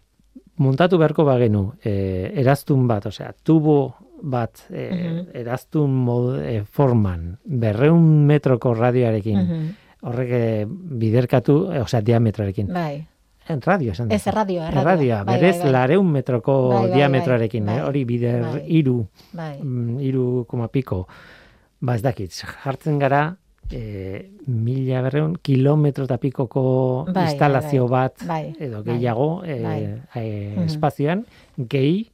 montatu beharko bagenu, e, eraztun bat, osea, tubo bat, e, Mhm. eraztun mod, e, forman, berreun metroko radioarekin, Mhm. horrek e, biderkatu, osea, diametroarekin. Bai, radio, esan ez duzu. erradioa, erradioa. Erradioa, Bai, berez bai, bai. lareun metroko Bai, bai, bai, diametroarekin, bai. eh? hori bider Bai. iru, Bai, mm, iru koma piko. Ba ez dakit, jartzen gara, e, mila berreun kilometro eta pikoko Bai, bai, instalazio bai. bat Bai, edo bai, gehiago e, bai. e, espazioan, gehi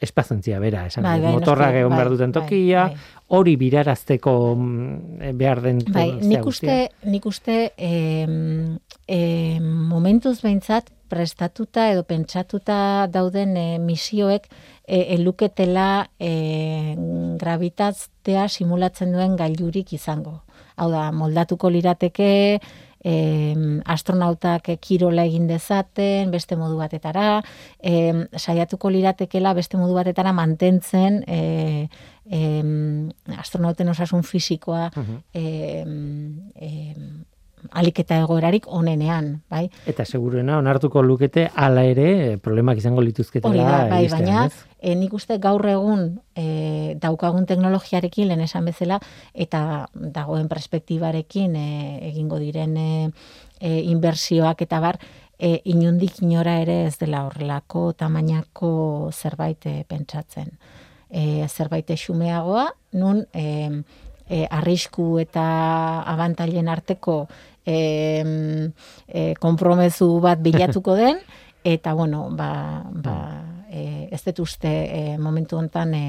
espazentzia bera, esan Bai, bai, motorra egon bai, behar duten bai, tokia, bai. hori birarazteko mm, behar den Bai, nik uste, nik uste em, em, momentuz behintzat prestatuta edo pentsatuta dauden e, misioek e, eluketela e, gravitatzea simulatzen duen gailurik izango. Hau da, moldatuko lirateke, em, astronautak eh, kirola egin dezaten, beste modu batetara, em, saiatuko liratekela beste modu batetara mantentzen e, em, astronauten osasun fisikoa Mhm. em, em, alik eta egoerarik onenean, bai? Eta seguruena onartuko lukete hala ere problemak izango lituzketela Hori da, bai, iristean, baina ez? e, nik uste gaur egun e, daukagun teknologiarekin lehen esan bezala eta dagoen perspektibarekin e, egingo diren e, e, inbersioak eta bar e, inundik inora ere ez dela horrelako tamainako zerbait e, pentsatzen. E, zerbait xumeagoa, nun e, e, arrisku eta abantailen arteko e, e, kompromezu bat bilatuko den, eta bueno, ba, ba, e, ez dut uste e, momentu hontan e,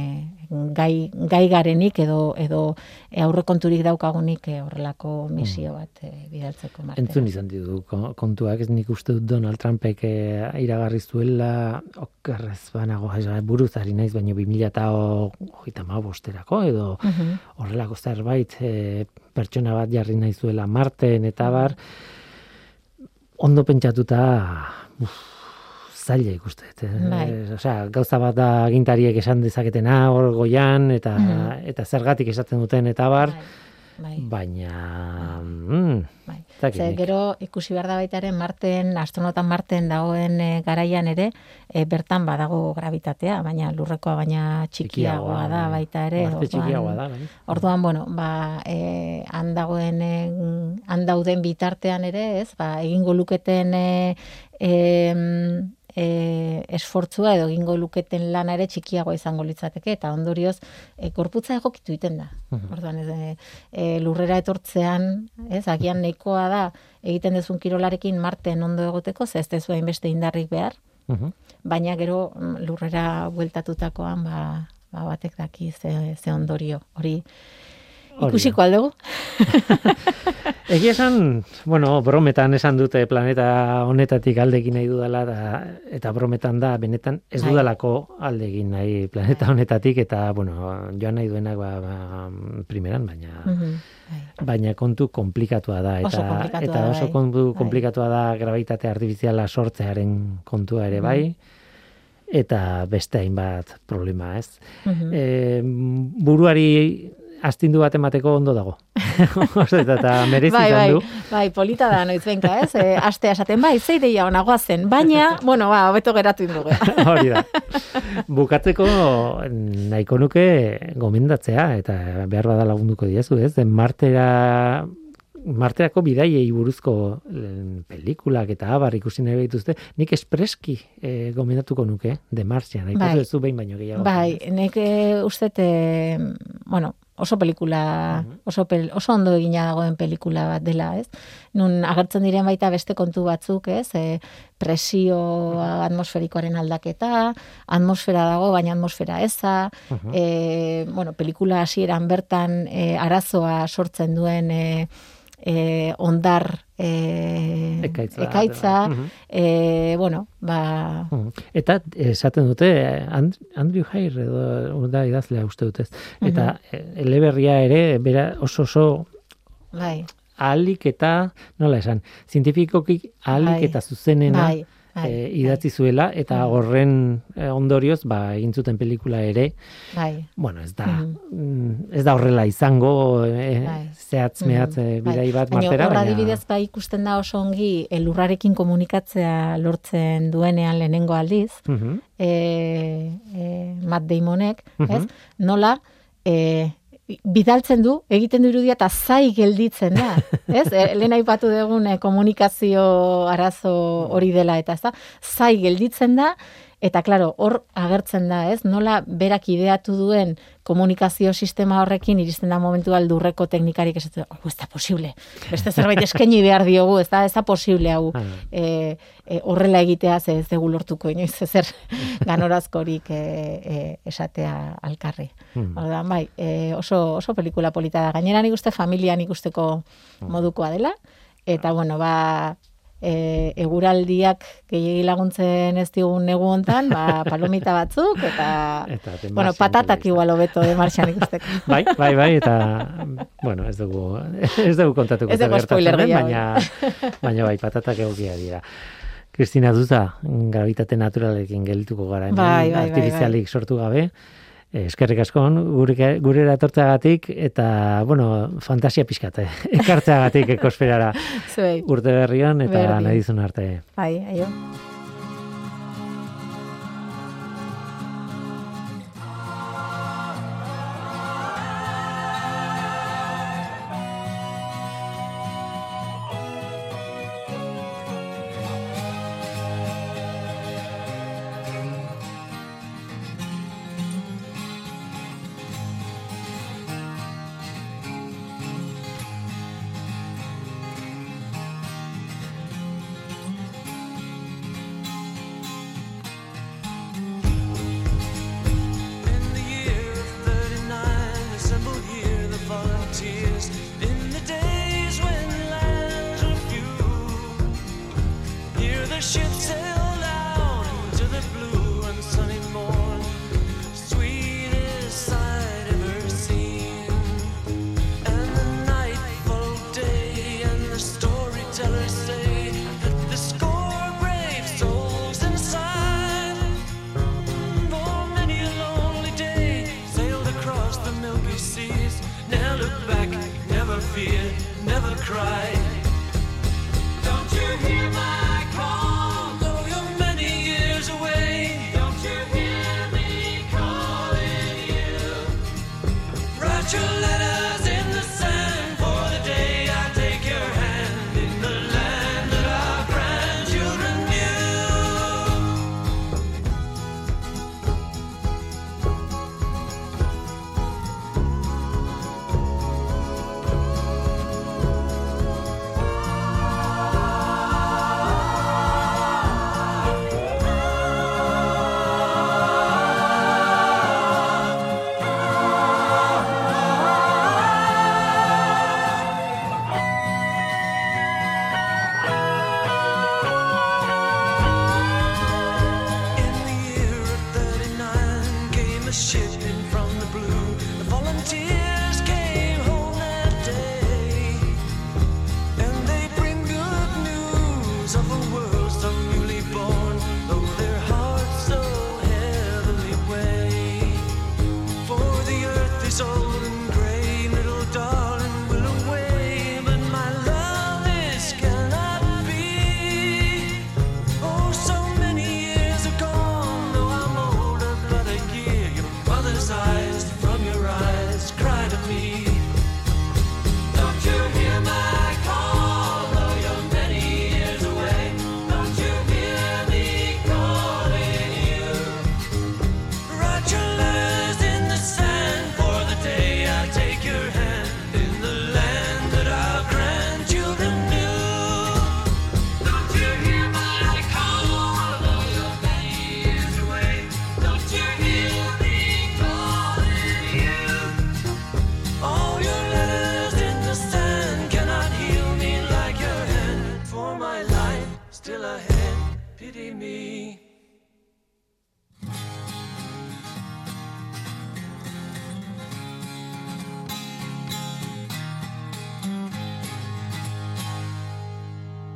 gai, gai garenik edo edo e, aurrekonturik daukagunik e, horrelako misio bat e, bidaltzeko martera. Entzun izan ditu ko- kontuak, ez nik uste dut Donald Trumpek eh, iragarri zuela, okerrez banago, ez, buruz ari naiz, baino 2000 eta hogeita bosterako, edo Mhm. horrelako zerbait eh, pertsona bat jarri nahi zuela Marten eta bar, ondo pentsatuta, uf, zaila ikuste. Bai. Osea, gauza bat da agintariek esan dezaketena hor goian, eta, Mhm. eta zergatik esaten duten eta bar, Bai, bai. baina... Mm, Bai. ez dakit Ze gero ikusi behar da baita ere Marten, astronautan Marten dagoen e, garaian ere, e, bertan badago gravitatea, baina lurrekoa baina txikiagoa da baita ere. Marte txikiagoa da, bai. Orduan, bueno, ba, e, han dagoen, han dauden bitartean ere, ez, ba, egingo luketen e, e, esfortzua edo egingo luketen lana ere txikiagoa izango litzateke, eta ondorioz, e, gorputza egokitu egiten da. Mhm. Orduan, ez, e, e, lurrera etortzean, ez, agian nahikoa da, egiten dezun kirolarekin marten ondo egoteko, ze ez dezu hainbeste indarrik behar, Mhm. baina gero mm, lurrera bueltatutakoan, ba, ba batek daki ze, ze ondorio. Hori. Ikusiko aldugu. Egia esan, bueno, brometan esan dute planeta honetatik aldegin nahi dudala, da, eta brometan da, benetan ez Bai. dudalako aldegin nahi planeta honetatik, eta, bueno, joan nahi duenak ba, ba, primeran, baina... Mhm, bai. Baina kontu komplikatua da, eta, Oso komplikatua eta oso bai. kontu Bai. komplikatua da gravitate artifiziala sortzearen kontua ere Mhm. bai, eta beste hainbat problema, ez? Mhm. E, buruari astindu bat emateko ondo dago. Oso, eta, eta merezi bai, bai, du. bai, polita da noiz benka, ez? E, astea esaten, bai, zei deia onagoa zen, baina, bueno, ba, hobeto geratu indugu. Hori da. Bukatzeko nahiko nuke gomendatzea eta behar bada lagunduko diezu, ez? Den Martera Marterako bidaiei buruzko eh, pelikulak eta abar ikusi nahi dituzte, nik espreski eh, gomendatuko nuke, de Martian, aipatu Bai. behin baino gehiago. bai, nek eh, uste, bueno, oso pelikula, Mhm. oso, pel, oso ondo egina dagoen pelikula bat dela, ez? Nun agertzen diren baita beste kontu batzuk, ez? E, presio atmosferikoaren aldaketa, atmosfera dago, baina atmosfera eza, Mhm. e, bueno, pelikula hasieran bertan e, arazoa sortzen duen e, e, ondar e, Ekaitza. ekaitza Mhm. e, bueno, ba. Eta esaten dute eh, And- Andrew Hare edo da idazlea uste dutez. Eta eh, eleberria ere bera oso oso bai, ahalik eta nola esan, zientifikoki ahalik Bai. eta zuzenena bai, bai, eh, idatzi zuela eta Mhm. horren eh, ondorioz ba egin zuten pelikula ere, bai, bueno, ez da Mhm. mm, ez da horrela izango Bai. zehatz mehatz eh, Mhm, bai. bidai bat Baina martera, baina adibidez bai ikusten da oso ongi elurrarekin komunikatzea lortzen duenean lehenengo aldiz, Mhm. e, e, Matt Damonek, Mhm. ez? Nola, e, bidaltzen du, egiten du irudia eta zai gelditzen da, ez? E, lehen aipatu dugun e, komunikazio arazo hori dela eta ez da, zai gelditzen da, Eta, klaro, hor agertzen da, ez? Nola berak ideatu duen komunikazio sistema horrekin iristen da momentu aldurreko teknikarik esatu, oh, ez da posible. Beste zerbait eskaini behar diogu, ez da, ez da posible hau e, e, horrela egitea ze ez dugu lortuko inoiz ezer ganorazkorik e, e, esatea alkarri. Hmm. Orduan, bai, e, oso, oso pelikula polita da. Gainera nik uste familian ikusteko modukoa dela. Eta, bueno, ba, e, eguraldiak gehiagi laguntzen ez digun negu hontan, ba, palomita batzuk, eta, Eta bueno, patatak igual hobeto de marxan ikusteko. Bai, bai, bai, eta, bueno, ez dugu, ez dugu kontatuko Ez dugu spoiler gehiago. baina, baina bai, patatak egokia dira. Kristina Duza, gravitate naturalekin gelituko gara, hemen, Bai, bai, bai, artifizialik sortu gabe. Eh, Eskerrik asko gure, eratortzeagatik eta, bueno, fantasia pixkate, ekartzeagatik ekosferara Zuei, urte berrian eta nahi dizun arte. bai, aio.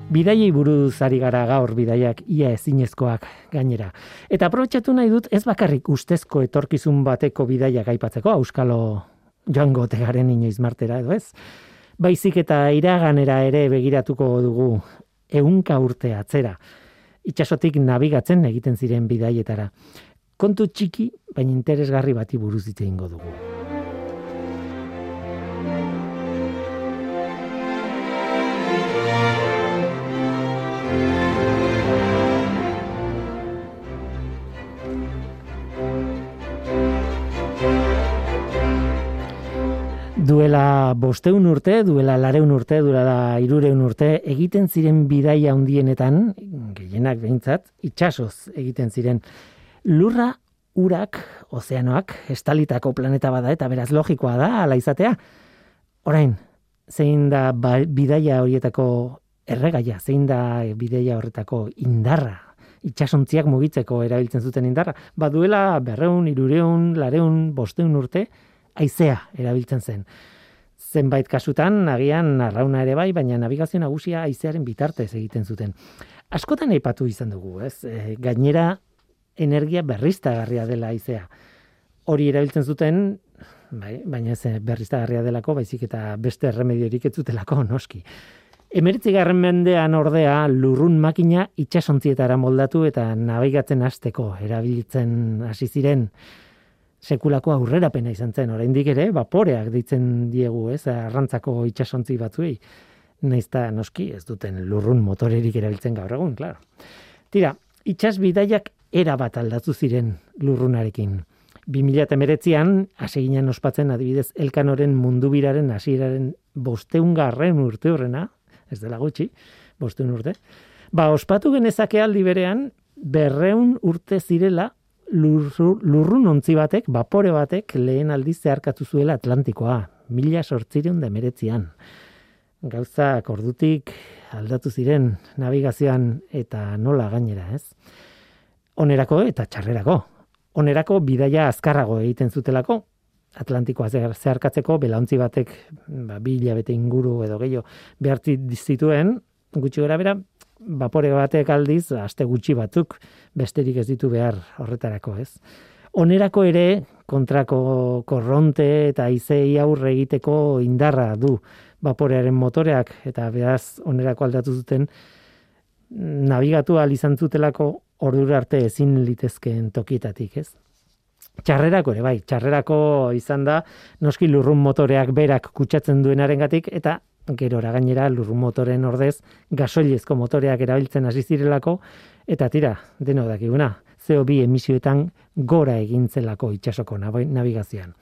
Bidaiei buruz ari gara gaur bidaiak ia ezinezkoak gainera. Eta aprobetxatu nahi dut ez bakarrik ustezko etorkizun bateko bidaiak aipatzeko, auskalo joango tegaren inoiz martera edo ez. Baizik eta iraganera ere begiratuko dugu ehunka urte atzera. Itxasotik nabigatzen egiten ziren bidaietara. Kontu txiki, baina interesgarri bati buruz hitz egingo dugu. Duela bosteun urte, duela lareun urte, duela irureun urte, egiten ziren bidaia handienetan, gehienak behintzat, itxasoz egiten ziren. Lurra, urak, ozeanoak, estalitako planeta bada eta beraz logikoa da, ala izatea. Orain, zein da ba, bidaia horietako erregaia, zein da bidaia horretako indarra, itxasontziak mugitzeko erabiltzen zuten indarra. Ba duela berreun, irureun, lareun, bosteun urte, aizea erabiltzen zen. Zenbait kasutan, agian arrauna ere bai, baina navigazio nagusia aizearen bitartez egiten zuten. Askotan aipatu izan dugu, ez? E, gainera, energia berriztagarria dela aizea. Hori erabiltzen zuten, bai, baina ez berriztagarria delako, baizik eta beste erremediorik ez zutelako, noski. Emeritzigarren mendean ordea lurrun makina itxasontzietara moldatu eta nabigatzen hasteko erabiltzen hasi ziren sekulako aurrerapena izan zen. Oraindik ere vaporeak ditzen diegu, ez, arrantzako itsasontzi batzuei. Naizta noski ez duten lurrun motorerik erabiltzen gaur egun, claro. Tira, itsas bidaiak era bat aldatu ziren lurrunarekin. 2019an hasi ginen ospatzen adibidez Elkanoren mundubiraren hasieraren bosteungarren urte horrena, ez dela gutxi, bosteun urte. Ba, ospatu genezake aldi berean, berreun urte zirela lurrun ontzi batek, vapore batek lehen aldiz zeharkatu zuela Atlantikoa, mila sortzireun demeretzian. Gauzak ordutik aldatu ziren navigazioan eta nola gainera, ez? Onerako eta txarrerako. Onerako bidaia azkarrago egiten zutelako, Atlantikoa zehar- zeharkatzeko belaontzi batek ba, bi hilabete inguru edo gehiago behartzi zituen, gutxi gora bera, vapore batek aldiz, aste gutxi batzuk, besterik ez ditu behar horretarako, ez? Onerako ere kontrako korronte eta izei aurre egiteko indarra du vaporearen motoreak eta beraz onerako aldatu zuten nabigatu ahal izan zutelako ordura arte ezin litezkeen tokietatik, ez? Txarrerako ere bai, txarrerako izan da noski lurrun motoreak berak kutsatzen duenarengatik eta gerora gainera lurrun motoren ordez gasoilezko motoreak erabiltzen hasi zirelako eta tira, deno dakiguna, CO2 emisioetan gora egin zelako itsasoko nabi- navigazioan.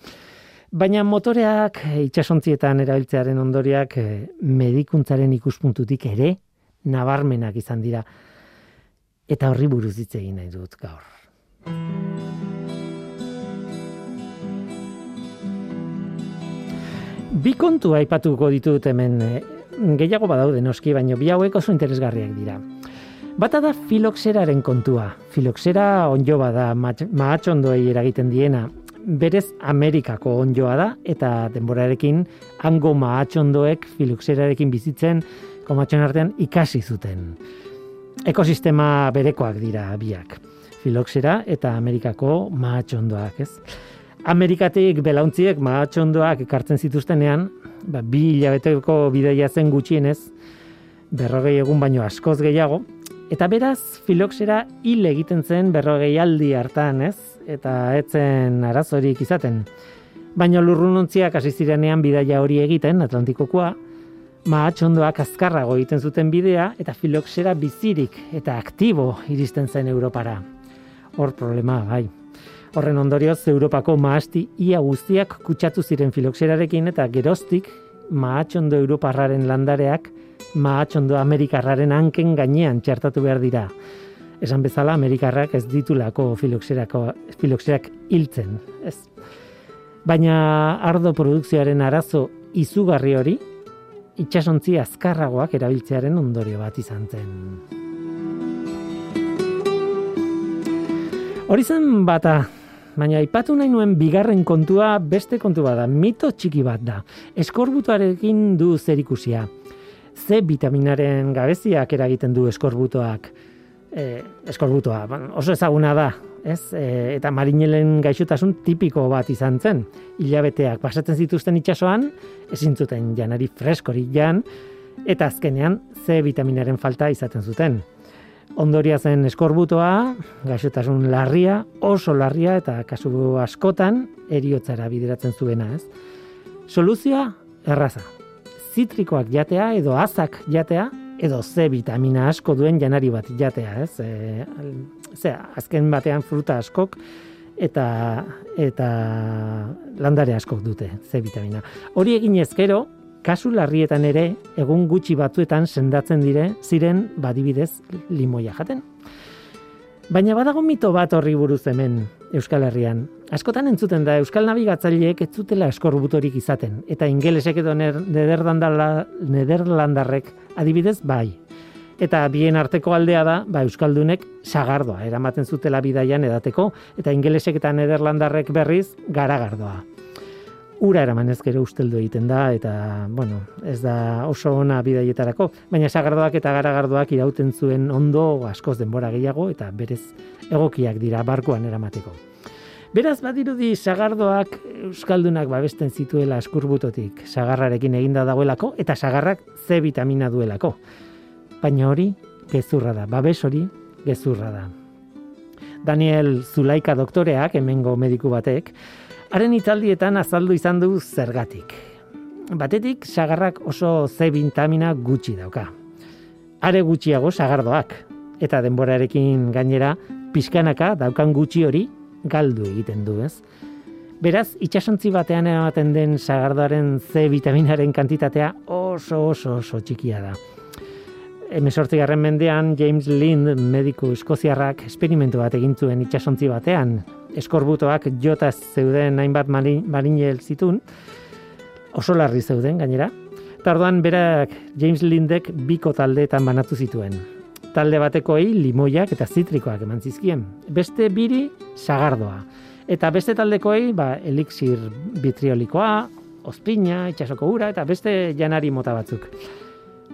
Baina motoreak eh, itsasontzietan erabiltzearen ondoriak eh, medikuntzaren ikuspuntutik ere nabarmenak izan dira. Eta horri buruz hitz egin nahi dut gaur. Bi kontu aipatuko ditut hemen eh, gehiago badaude noski, baina bi hauek oso interesgarriak dira. Bata da filoxeraren kontua. Filoxera onjo bada mahatxondoei eragiten diena. Berez Amerikako onjoa da eta denborarekin hango mahatxondoek filoxerarekin bizitzen komatxon artean ikasi zuten. Ekosistema berekoak dira biak. Filoxera eta Amerikako mahatxondoak, ez? Amerikatik belauntziek mahatxondoak ekartzen zituztenean, ba, bi hilabeteko bidaia zen gutxienez, berrogei egun baino askoz gehiago, eta beraz filoxera hil egiten zen berrogei aldi hartan, ez? Eta etzen arazorik izaten. Baina lurrunontziak hasi zirenean bidaia hori egiten, Atlantikokoa, mahatxondoak azkarrago egiten zuten bidea, eta filoxera bizirik eta aktibo iristen zen Europara. Hor problema, bai. Horren ondorioz, Europako mahasti ia guztiak kutsatu ziren filoxerarekin eta geroztik mahatxondo Europarraren landareak mahatxondo Amerikarraren hanken gainean txertatu behar dira. Esan bezala, Amerikarrak ez ditulako filoxerako, filoxerak hiltzen, ez? Baina ardo produkzioaren arazo izugarri hori, itxasontzi azkarragoak erabiltzearen ondorio bat izan zen. Hori zen bata, baina aipatu nahi nuen bigarren kontua beste kontu bada, mito txiki bat da. Eskorbutoarekin du zerikusia. C vitaminaren gabeziak eragiten du eskorbutoak. E, eskorbutoa, ba, oso ezaguna da, ez? E, eta marinelen gaixotasun tipiko bat izan zen. Hilabeteak pasatzen zituzten itsasoan, ezin zuten janari freskorik jan, eta azkenean C vitaminaren falta izaten zuten. Ondoria zen eskorbutoa, gaixotasun larria, oso larria eta kasu askotan eriotzara bideratzen zuena, ez? Soluzioa erraza. Zitrikoak jatea edo azak jatea edo C vitamina asko duen janari bat jatea, ez? E, zera, azken batean fruta askok eta eta landare askok dute C vitamina. Hori egin ezkero, kasu larrietan ere egun gutxi batzuetan sendatzen dire ziren badibidez limoia jaten. Baina badago mito bat horri buruz hemen Euskal Herrian. Askotan entzuten da Euskal Nabigatzaileek ez zutela eskorbutorik izaten eta ingelesek edo nederlandala- nederlandarrek adibidez bai. Eta bien arteko aldea da, ba, Euskaldunek sagardoa eramaten zutela bidaian edateko, eta ingelesek eta nederlandarrek berriz garagardoa. Ura eraman ez gero usteldu egiten da, eta, bueno, ez da oso ona bidaietarako, baina sagardoak eta garagardoak irauten zuen ondo askoz denbora gehiago, eta berez egokiak dira barkuan eramateko. Beraz, badirudi sagardoak Euskaldunak babesten zituela eskurbutotik, sagarrarekin eginda dagoelako, eta sagarrak C vitamina duelako. Baina hori, gezurra da, babes hori, gezurra da. Daniel Zulaika doktoreak, hemengo mediku batek, haren itzaldietan azaldu izan du zergatik. Batetik, sagarrak oso C vitamina gutxi dauka. Are gutxiago sagardoak, eta denborarekin gainera, pixkanaka daukan gutxi hori galdu egiten du, ez? Beraz, itsasontzi batean ematen den sagardoaren C vitaminaren kantitatea oso oso oso txikia da. Hemezortzigarren mendean James Lind mediku eskoziarrak esperimentu bat egin zuen itsasontzi batean. Eskorbutoak jota zeuden hainbat mari- marinel zitun, oso larri zeuden gainera. Tardoan berak James Lindek biko taldeetan banatu zituen. Talde batekoei limoiak eta zitrikoak eman zizkien. Beste biri sagardoa. Eta beste taldekoei ba, elixir bitriolikoa, ospina, itxasoko ura eta beste janari mota batzuk.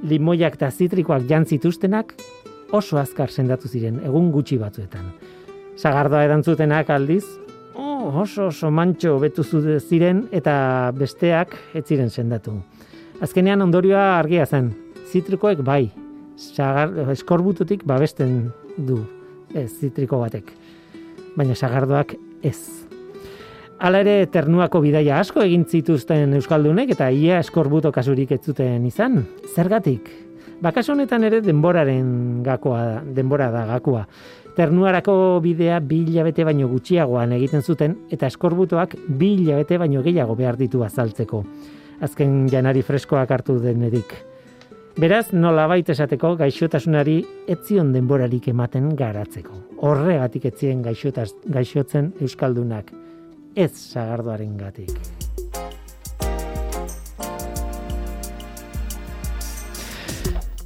Limoiak eta zitrikoak jan zituztenak oso azkar sendatu ziren, egun gutxi batzuetan. Sagardoa erantzutenak aldiz, oh, oso oso mantxo betu ziren eta besteak ez ziren sendatu. Azkenean ondorioa argia zen, zitrikoek bai, sagar, eskorbututik babesten du, ez zitriko batek. Baina sagardoak ez. Hala ere, ternuako bidaia asko egin zituzten Euskaldunek eta ia eskorbuto kasurik ez zuten izan. Zergatik? Bakaso honetan ere denboraren gakoa, da- denbora da gakoa. Ternuarako bidea bi hilabete baino gutxiagoan egiten zuten eta eskorbutoak bi hilabete baino gehiago behar ditu azaltzeko. Azken janari freskoak hartu denerik. Beraz, nolabait esateko gaixotasunari etzion denborarik ematen garatzeko. Horregatik etzien gaixotaz, gaixotzen euskaldunak. Ez sagardoaren gatik.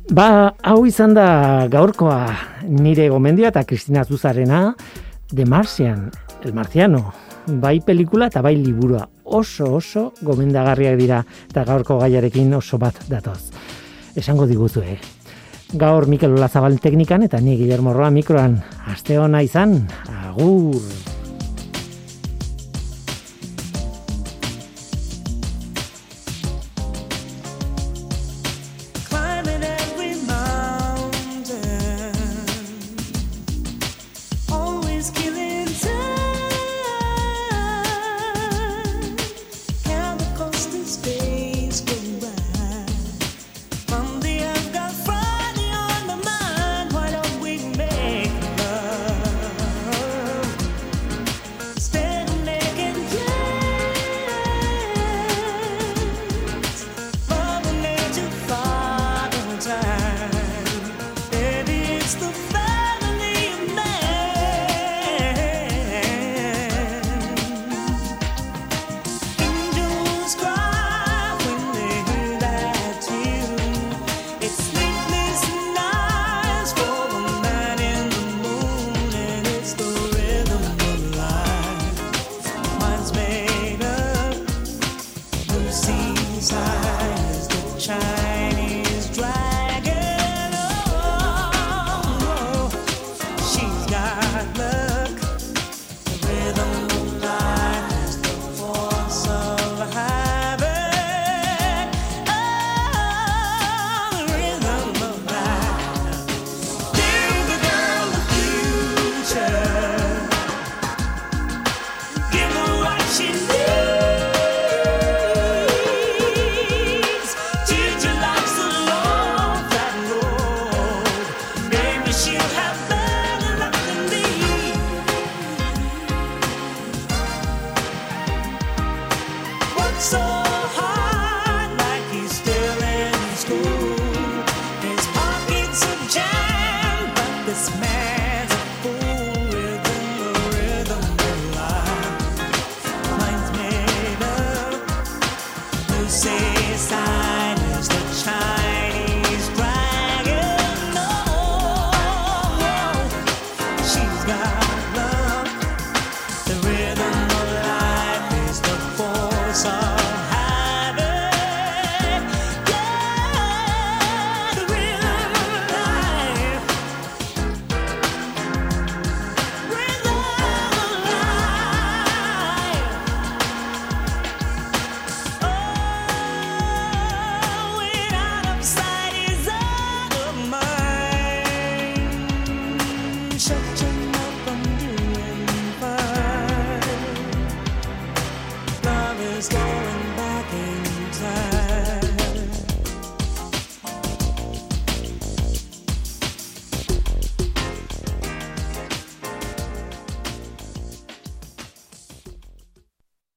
Ba, hau izan da gaurkoa nire gomendioa eta Kristina Zuzarena de Martian, el marciano. Bai pelikula eta bai liburua. Oso oso gomendagarriak dira eta gaurko gaiarekin oso bat datoz. Esango diguzu, eh? Gaur Mikel Olazabal teknikan eta ni Guillermo Roa mikroan. Aste ona izan, agur!